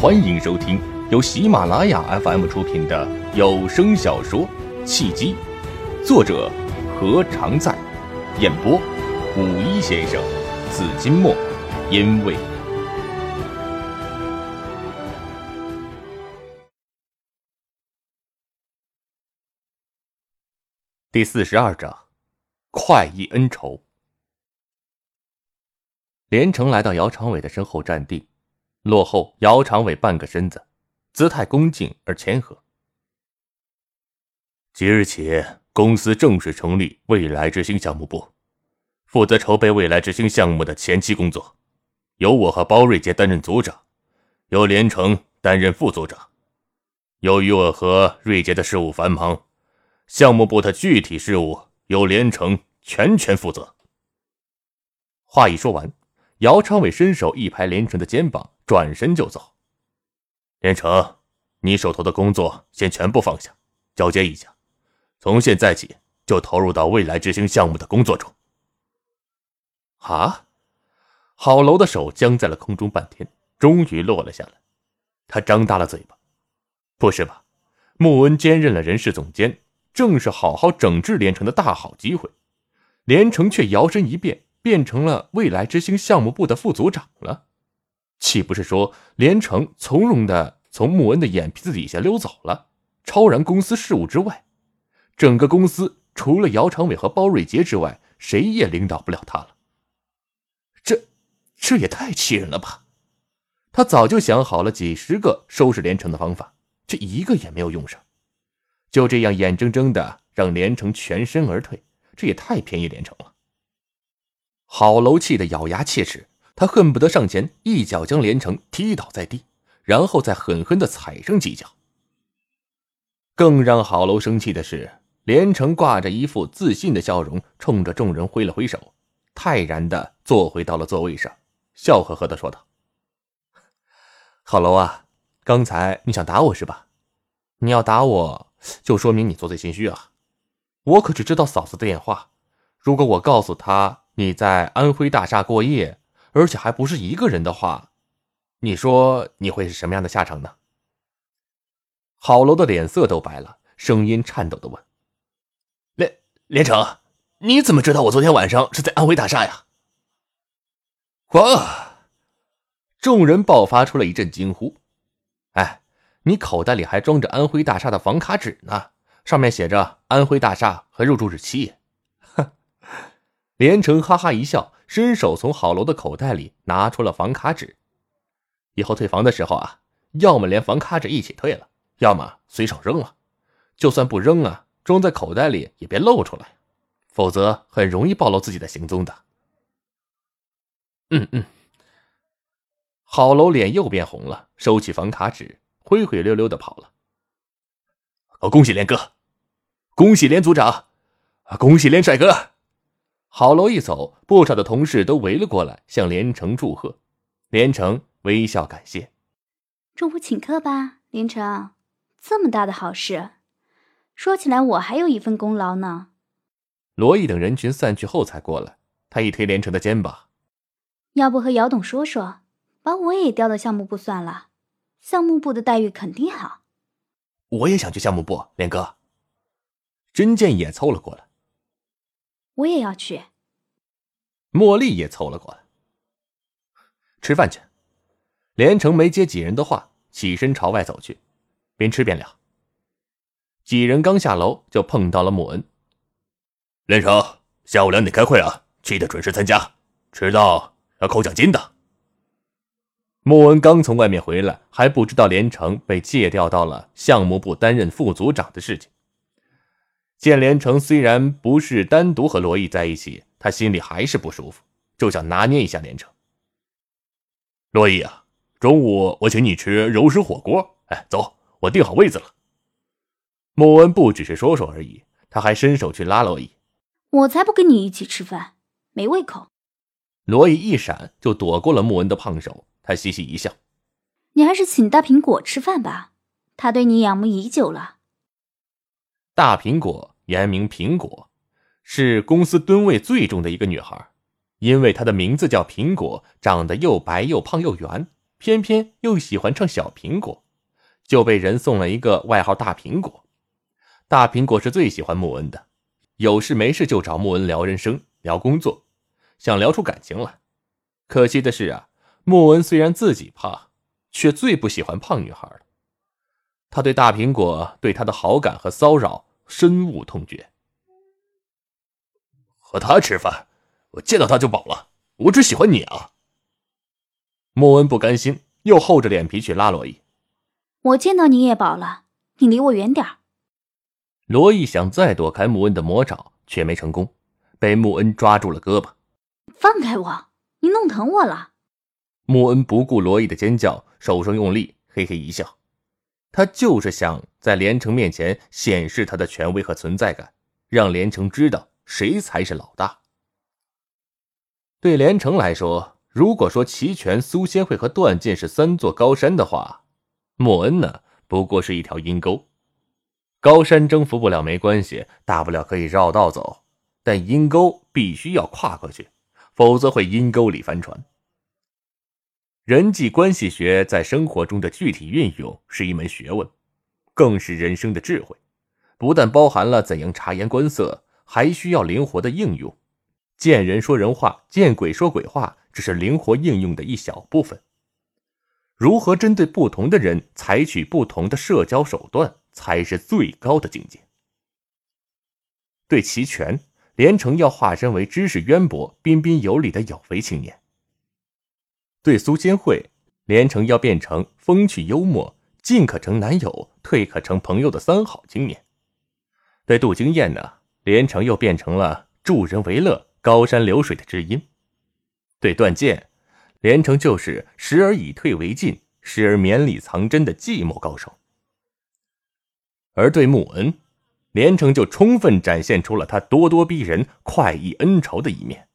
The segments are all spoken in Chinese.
欢迎收听由喜马拉雅 FM 出品的有声小说《契机》，作者何常在，演播五一先生、紫金墨，因为第四十二章，快意恩仇。连城来到姚长伟的身后站定。落后，姚长伟半个身子，姿态恭敬而谦和。即日起，公司正式成立未来之星项目部，负责筹备未来之星项目的前期工作，由我和包瑞杰担任组长，由连城担任副组长。由于我和瑞杰的事务繁忙，项目部的具体事务由连城全权负责。话一说完，姚昌伟伸手一拍连城的肩膀。转身就走，连城，你手头的工作先全部放下，交接一下，从现在起就投入到未来之星项目的工作中。啊！郝楼的手僵在了空中半天，终于落了下来。他张大了嘴巴：“不是吧？穆恩兼任了人事总监，正是好好整治连城的大好机会，连城却摇身一变，变成了未来之星项目部的副组长了。”岂不是说连城从容的从穆恩的眼皮子底下溜走了，超然公司事务之外，整个公司除了姚长伟和包瑞杰之外，谁也领导不了他了。这，这也太气人了吧！他早就想好了几十个收拾连城的方法，这一个也没有用上，就这样眼睁睁的让连城全身而退，这也太便宜连城了。郝楼气得咬牙切齿。他恨不得上前一脚将连城踢倒在地，然后再狠狠的踩上几脚。更让郝楼生气的是，连城挂着一副自信的笑容，冲着众人挥了挥手，泰然的坐回到了座位上，笑呵呵的说道：“郝楼啊，刚才你想打我是吧？你要打我，就说明你做贼心虚啊！我可只知道嫂子的电话，如果我告诉他你在安徽大厦过夜。”而且还不是一个人的话，你说你会是什么样的下场呢？郝楼的脸色都白了，声音颤抖的问：“连连城，你怎么知道我昨天晚上是在安徽大厦呀？”哇！众人爆发出了一阵惊呼。哎，你口袋里还装着安徽大厦的房卡纸呢，上面写着安徽大厦和入住日期。连城哈哈一笑。伸手从郝楼的口袋里拿出了房卡纸，以后退房的时候啊，要么连房卡纸一起退了，要么随手扔了。就算不扔啊，装在口袋里也别露出来，否则很容易暴露自己的行踪的。嗯嗯。郝楼脸又变红了，收起房卡纸，灰灰溜溜的跑了。哦，恭喜连哥，恭喜连组长，恭喜连帅哥。郝楼一走，不少的同事都围了过来，向连城祝贺。连城微笑感谢：“中午请客吧，连城，这么大的好事，说起来我还有一份功劳呢。”罗毅等人群散去后才过来，他一推连城的肩膀：“要不和姚董说说，把我也调到项目部算了，项目部的待遇肯定好。”我也想去项目部，连哥。甄健也凑了过来。我也要去。茉莉也凑了过来，吃饭去。连城没接几人的话，起身朝外走去，边吃边聊。几人刚下楼，就碰到了穆恩。连城，下午两点开会啊，记得准时参加，迟到要扣奖金的。穆恩刚从外面回来，还不知道连城被借调到了项目部担任副组长的事情。见连城虽然不是单独和罗毅在一起，他心里还是不舒服，就想拿捏一下连城。罗毅啊，中午我请你吃柔石火锅。哎，走，我订好位子了。莫恩不只是说说而已，他还伸手去拉罗毅。我才不跟你一起吃饭，没胃口。罗毅一闪就躲过了莫恩的胖手，他嘻嘻一笑：“你还是请大苹果吃饭吧，他对你仰慕已久了。”大苹果原名苹果，是公司吨位最重的一个女孩，因为她的名字叫苹果，长得又白又胖又圆，偏偏又喜欢唱小苹果，就被人送了一个外号“大苹果”。大苹果是最喜欢穆恩的，有事没事就找穆恩聊人生、聊工作，想聊出感情来。可惜的是啊，穆恩虽然自己胖，却最不喜欢胖女孩了。他对大苹果对他的好感和骚扰深恶痛绝。和他吃饭，我见到他就饱了。我只喜欢你啊！穆恩不甘心，又厚着脸皮去拉罗伊。我见到你也饱了，你离我远点罗伊想再躲开穆恩的魔爪，却没成功，被穆恩抓住了胳膊。放开我！你弄疼我了。穆恩不顾罗伊的尖叫，手上用力，嘿嘿一笑。他就是想在连城面前显示他的权威和存在感，让连城知道。谁才是老大？对连城来说，如果说齐全、苏仙会和段剑是三座高山的话，莫恩呢，不过是一条阴沟。高山征服不了没关系，大不了可以绕道走，但阴沟必须要跨过去，否则会阴沟里翻船。人际关系学在生活中的具体运用是一门学问，更是人生的智慧，不但包含了怎样察言观色。还需要灵活的应用，见人说人话，见鬼说鬼话，只是灵活应用的一小部分。如何针对不同的人采取不同的社交手段，才是最高的境界。对齐全，连城要化身为知识渊博、彬彬有礼的有为青年；对苏仙慧，连城要变成风趣幽默、进可成男友、退可成朋友的三好青年；对杜经燕呢？连城又变成了助人为乐、高山流水的知音。对段剑，连城就是时而以退为进，时而绵里藏针的寂寞高手。而对穆恩，连城就充分展现出了他咄咄逼人、快意恩仇的一面，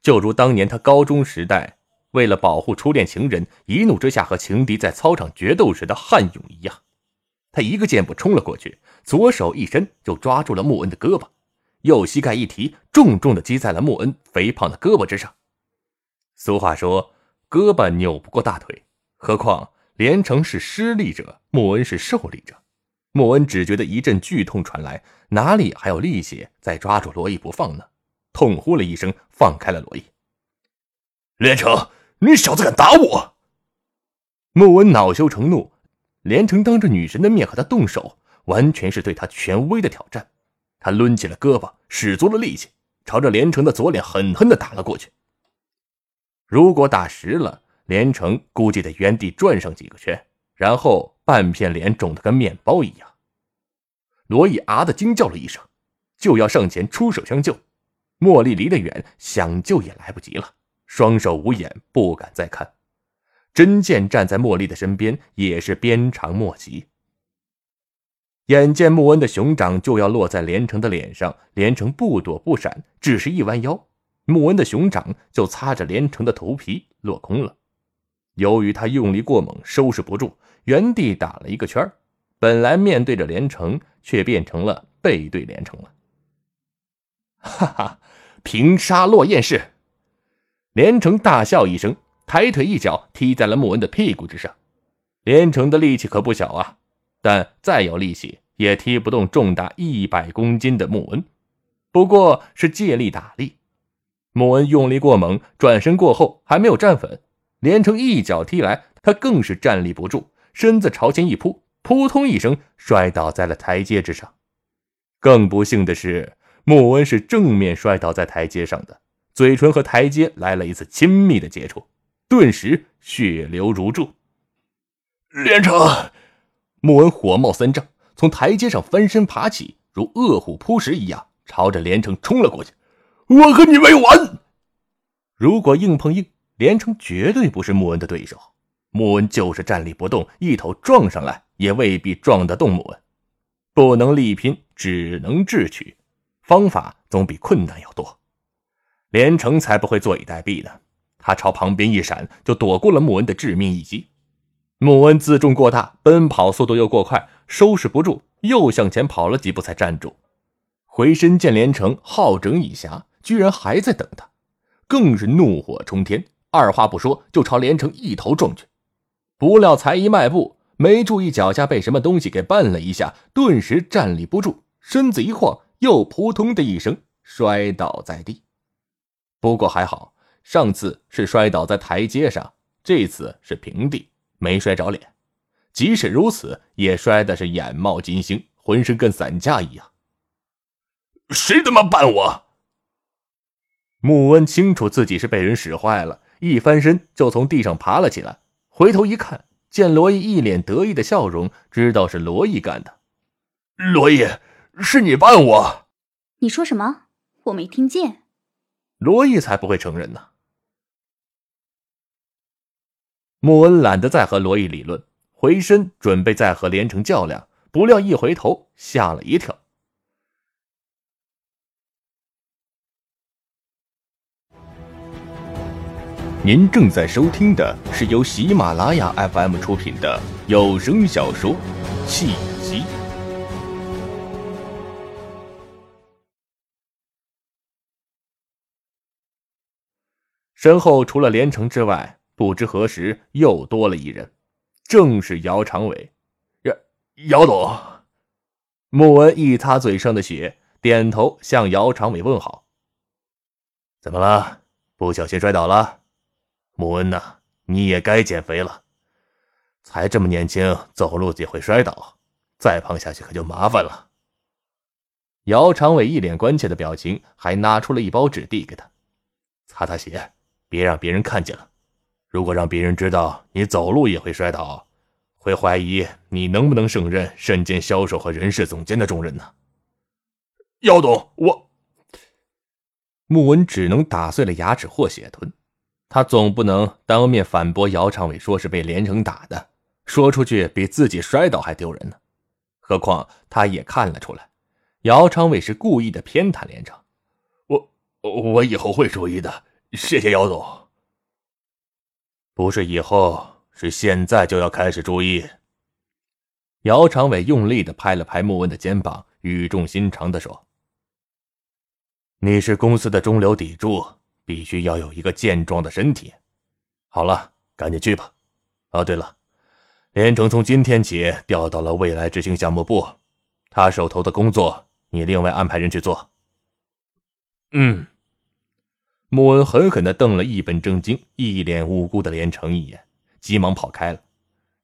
就如当年他高中时代为了保护初恋情人，一怒之下和情敌在操场决斗时的悍勇一样。他一个箭步冲了过去，左手一伸就抓住了穆恩的胳膊。右膝盖一提，重重的击在了穆恩肥胖的胳膊之上。俗话说：“胳膊扭不过大腿。”何况连城是施力者，穆恩是受力者。穆恩只觉得一阵剧痛传来，哪里还有力气再抓住罗伊不放呢？痛呼了一声，放开了罗伊。连城，你小子敢打我！莫文恼羞成怒，连城当着女神的面和他动手，完全是对他权威的挑战。他抡起了胳膊，使足了力气，朝着连城的左脸狠狠地打了过去。如果打实了，连城估计得原地转上几个圈，然后半片脸肿得跟面包一样。罗伊啊的惊叫了一声，就要上前出手相救。茉莉离得远，想救也来不及了，双手捂眼，不敢再看。真剑站在茉莉的身边，也是鞭长莫及。眼见穆恩的熊掌就要落在连城的脸上，连城不躲不闪，只是一弯腰，穆恩的熊掌就擦着连城的头皮落空了。由于他用力过猛，收拾不住，原地打了一个圈本来面对着连城，却变成了背对连城了。哈哈，平沙落雁式！连城大笑一声，抬腿一脚踢在了穆恩的屁股之上。连城的力气可不小啊！但再有力气也踢不动重达一百公斤的穆恩，不过是借力打力。穆恩用力过猛，转身过后还没有站稳，连城一脚踢来，他更是站立不住，身子朝前一扑，扑通一声摔倒在了台阶之上。更不幸的是，穆恩是正面摔倒在台阶上的，嘴唇和台阶来了一次亲密的接触，顿时血流如注。连城。穆恩火冒三丈，从台阶上翻身爬起，如饿虎扑食一样，朝着连城冲了过去。我和你没完！如果硬碰硬，连城绝对不是穆恩的对手。穆恩就是站立不动，一头撞上来也未必撞得动穆恩。不能力拼，只能智取，方法总比困难要多。连城才不会坐以待毙呢，他朝旁边一闪，就躲过了穆恩的致命一击。穆恩自重过大，奔跑速度又过快，收拾不住，又向前跑了几步才站住。回身见连城好整以暇，居然还在等他，更是怒火冲天，二话不说就朝连城一头撞去。不料才一迈步，没注意脚下被什么东西给绊了一下，顿时站立不住，身子一晃，又扑通的一声摔倒在地。不过还好，上次是摔倒在台阶上，这次是平地，没摔着脸。即使如此，也摔的是眼冒金星，浑身跟散架一样。谁他妈绊我？穆恩清楚自己是被人使坏了，一翻身就从地上爬了起来，回头一看，见罗毅一脸得意的笑容，知道是罗毅干的。罗毅，是你绊我？你说什么？我没听见。罗毅才不会承认呢。穆恩懒得再和罗毅理论，回身准备再和连城较量，不料一回头，吓了一跳。您正在收听的是由喜马拉雅 FM 出品的有声小说《契身后除了连城之外，不知何时又多了一人，正是姚长伟。姚姚总，穆恩一擦嘴上的血，点头向姚长伟问好。怎么了？不小心摔倒了？穆恩呐，你也该减肥了，才这么年轻，走路就会摔倒，再胖下去可就麻烦了。姚长伟一脸关切的表情，还拿出了一包纸递给他，擦擦血，别让别人看见了。如果让别人知道你走路也会摔倒，会怀疑你能不能胜任身兼销售和人事总监的重任呢？姚董，我……穆文只能打碎了牙齿和血吞。他总不能当面反驳姚长伟，说是被连城打的，说出去比自己摔倒还丢人呢。何况他也看了出来，姚长伟是故意的偏袒连城。我我以后会注意的，谢谢姚总。不是以后，是现在就要开始注意。姚长伟用力的拍了拍穆恩的肩膀，语重心长的说：“你是公司的中流砥柱。”必须要有一个健壮的身体。好了，赶紧去吧。哦，对了，连城从今天起调到了未来执行项目部，他手头的工作你另外安排人去做。嗯。穆恩狠狠地瞪了一本正经、一脸无辜的连城一眼，急忙跑开了。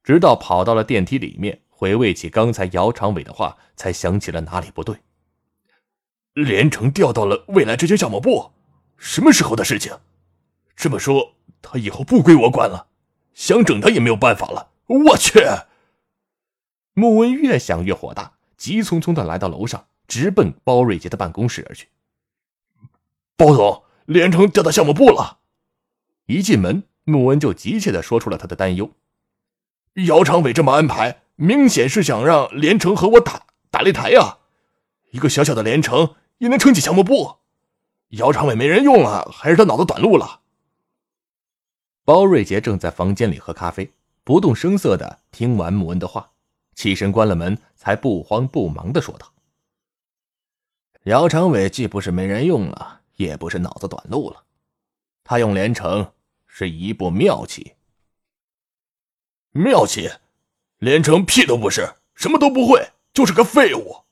直到跑到了电梯里面，回味起刚才姚长伟的话，才想起了哪里不对。连城调到了未来之星项目部。什么时候的事情？这么说，他以后不归我管了，想整他也没有办法了。我去！穆恩越想越火大，急匆匆的来到楼上，直奔包瑞杰的办公室而去。包总，连城调到项目部了。一进门，穆恩就急切的说出了他的担忧。姚长伟这么安排，明显是想让连城和我打打擂台呀！一个小小的连城也能撑起项目部？姚长伟没人用了，还是他脑子短路了？包瑞杰正在房间里喝咖啡，不动声色的听完穆恩的话，起身关了门，才不慌不忙的说道：“姚长伟既不是没人用了，也不是脑子短路了，他用连城是一步妙棋。妙棋？连城屁都不是，什么都不会，就是个废物。”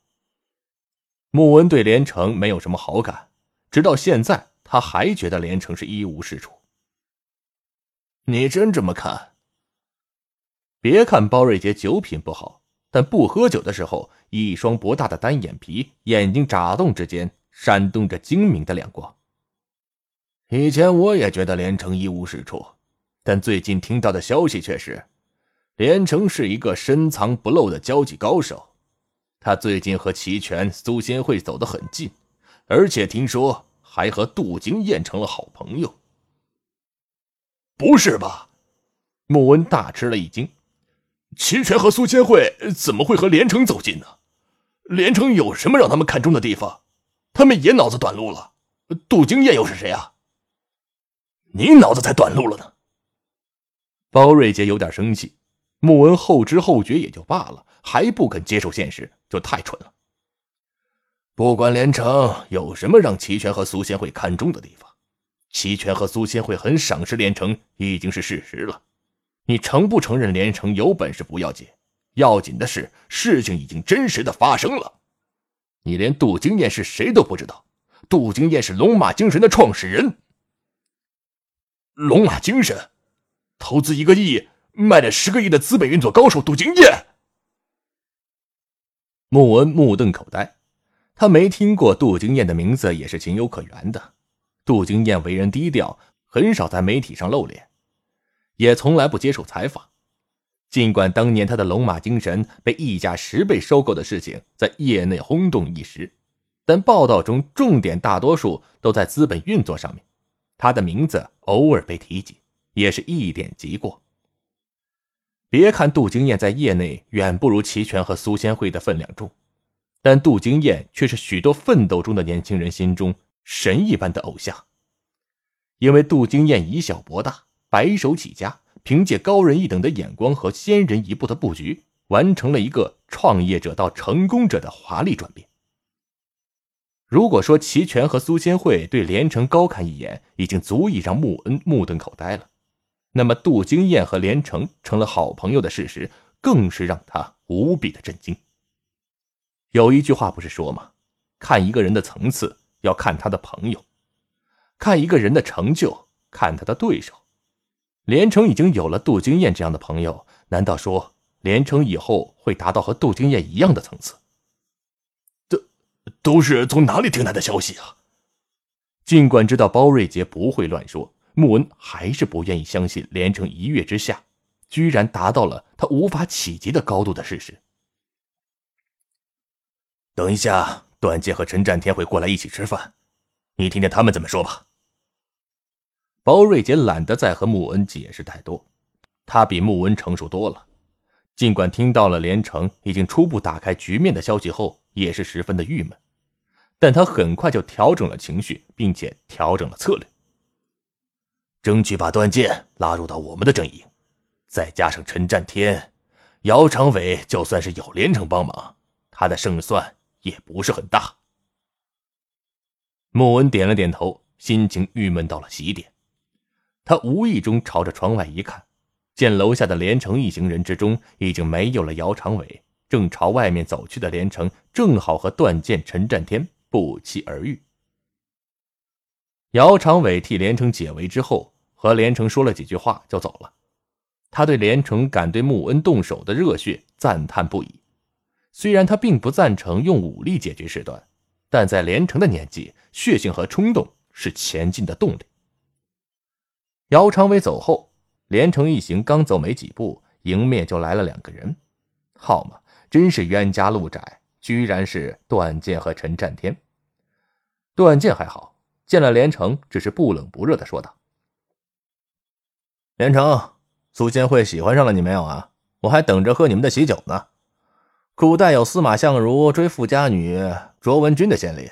穆恩对连城没有什么好感。直到现在，他还觉得连城是一无是处。你真这么看？别看包瑞杰酒品不好，但不喝酒的时候，一双博大的单眼皮，眼睛眨动之间闪动着精明的亮光。以前我也觉得连城一无是处，但最近听到的消息却是，连城是一个深藏不露的交际高手。他最近和齐全、苏仙慧走得很近。而且听说还和杜金燕成了好朋友。不是吧？穆恩大吃了一惊。齐全和苏千惠怎么会和连城走近呢？连城有什么让他们看中的地方？他们也脑子短路了。杜金燕又是谁啊？你脑子才短路了呢。包瑞杰有点生气。穆文后知后觉也就罢了，还不肯接受现实，就太蠢了。不管连城有什么让齐全和苏仙慧看中的地方，齐全和苏仙慧很赏识连城已经是事实了。你承不承认连城有本事不要紧，要紧的是事情已经真实的发生了。你连杜经验是谁都不知道，杜经验是龙马精神的创始人。龙马精神，投资一个亿，卖了十个亿的资本运作高手杜经验。穆恩目瞪口呆，他没听过杜经验的名字也是情有可原的。杜经验为人低调，很少在媒体上露脸。也从来不接受采访，尽管当年他的龙马精神被一家十倍收购的事情在业内轰动一时，但报道中重点大多数都在资本运作上面，他的名字偶尔被提及，也是一点即过。别看杜经燕在业内远不如齐全和苏仙慧的分量重，但杜经燕却是许多奋斗中的年轻人心中神一般的偶像，因为杜经燕以小博大。白手起家，凭借高人一等的眼光和先人一步的布局，完成了一个创业者到成功者的华丽转变。如果说齐全和苏千惠对连城高看一眼，已经足以让穆恩目瞪口呆了，那么杜经验和连城成了好朋友的事实，更是让他无比的震惊。有一句话不是说吗？看一个人的层次，要看他的朋友；看一个人的成就，看他的对手。连城已经有了杜经验这样的朋友，难道说连城以后会达到和杜经验一样的层次？这都是从哪里听来的消息啊？尽管知道包瑞杰不会乱说，穆恩还是不愿意相信连城一跃之下，居然达到了他无法企及的高度的事实。等一下，段健和陈占天会过来一起吃饭，你听听他们怎么说吧。包瑞杰懒得再和穆恩解释太多，他比穆恩成熟多了。尽管听到了连城已经初步打开局面的消息后，也是十分的郁闷，但他很快就调整了情绪，并且调整了策略，争取把段剑拉入到我们的阵营，再加上陈占天、姚长伟，就算是有连城帮忙，他的胜算也不是很大。穆恩点了点头，心情郁闷到了极点。他无意中朝着窗外一看，见楼下的连城一行人之中已经没有了姚长伟，正朝外面走去的连城正好和断剑、陈占天不期而遇。姚长伟替连城解围之后，和连城说了几句话就走了。他对连城敢对穆恩动手的热血赞叹不已。虽然他并不赞成用武力解决事端，但在连城的年纪，血性和冲动是前进的动力。姚长伟走后，连城一行刚走没几步，迎面就来了两个人。好嘛，真是冤家路窄，居然是段剑和陈占天。段剑还好，见了连城，只是不冷不热的说道：“连城，苏仙慧喜欢上了你没有啊？我还等着喝你们的喜酒呢。古代有司马相如追富家女卓文君的先例，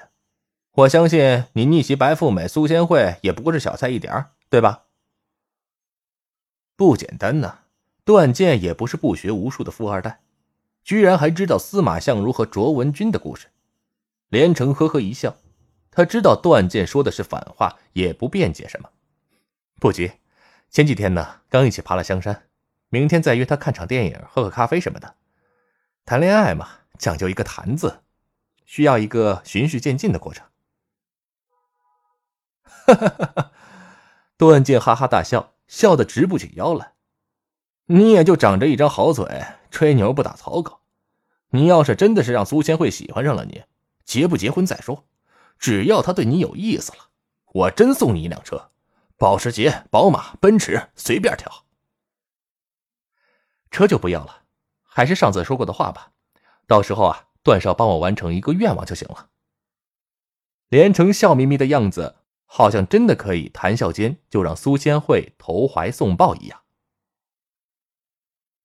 我相信你逆袭白富美苏仙慧也不过是小菜一碟，对吧？”不简单呐，段剑也不是不学无术的富二代，居然还知道司马相如和卓文君的故事。连城呵呵一笑，他知道段剑说的是反话，也不辩解什么。不急，前几天呢刚一起爬了香山，明天再约他看场电影、喝个咖啡什么的。谈恋爱嘛，讲究一个谈字，需要一个循序渐进的过程。哈哈哈哈段剑哈哈大笑。笑得直不起腰来，你也就长着一张好嘴，吹牛不打草稿。你要是真的是让苏千惠喜欢上了你，结不结婚再说，只要他对你有意思了，我真送你一辆车，保时捷、宝马、奔驰，随便挑。车就不要了，还是上次说过的话吧，到时候啊，段少帮我完成一个愿望就行了。连城笑眯眯的样子。好像真的可以谈笑间就让苏千惠投怀送抱一样。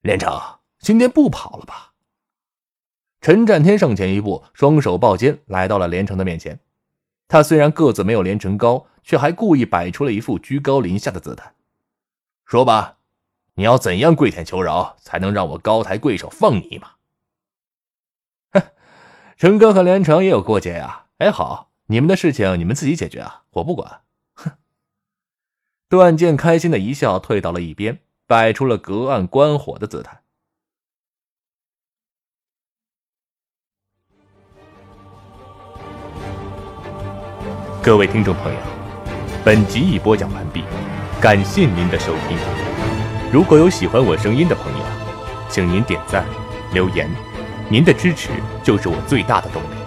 连城，今天不跑了吧？陈占天上前一步，双手抱肩来到了连城的面前。他虽然个子没有连城高，却还故意摆出了一副居高临下的姿态。说吧，你要怎样跪舔求饶，才能让我高抬贵手放你一马？哼，陈哥和连城也有过节呀。哎，好。你们的事情你们自己解决啊，我不管。哼！段剑开心的一笑，退到了一边。摆出了隔岸观火的姿态。各位听众朋友，本集已播讲完毕，感谢您的收听。如果有喜欢我声音的朋友，请您点赞、留言，您的支持就是我最大的动力。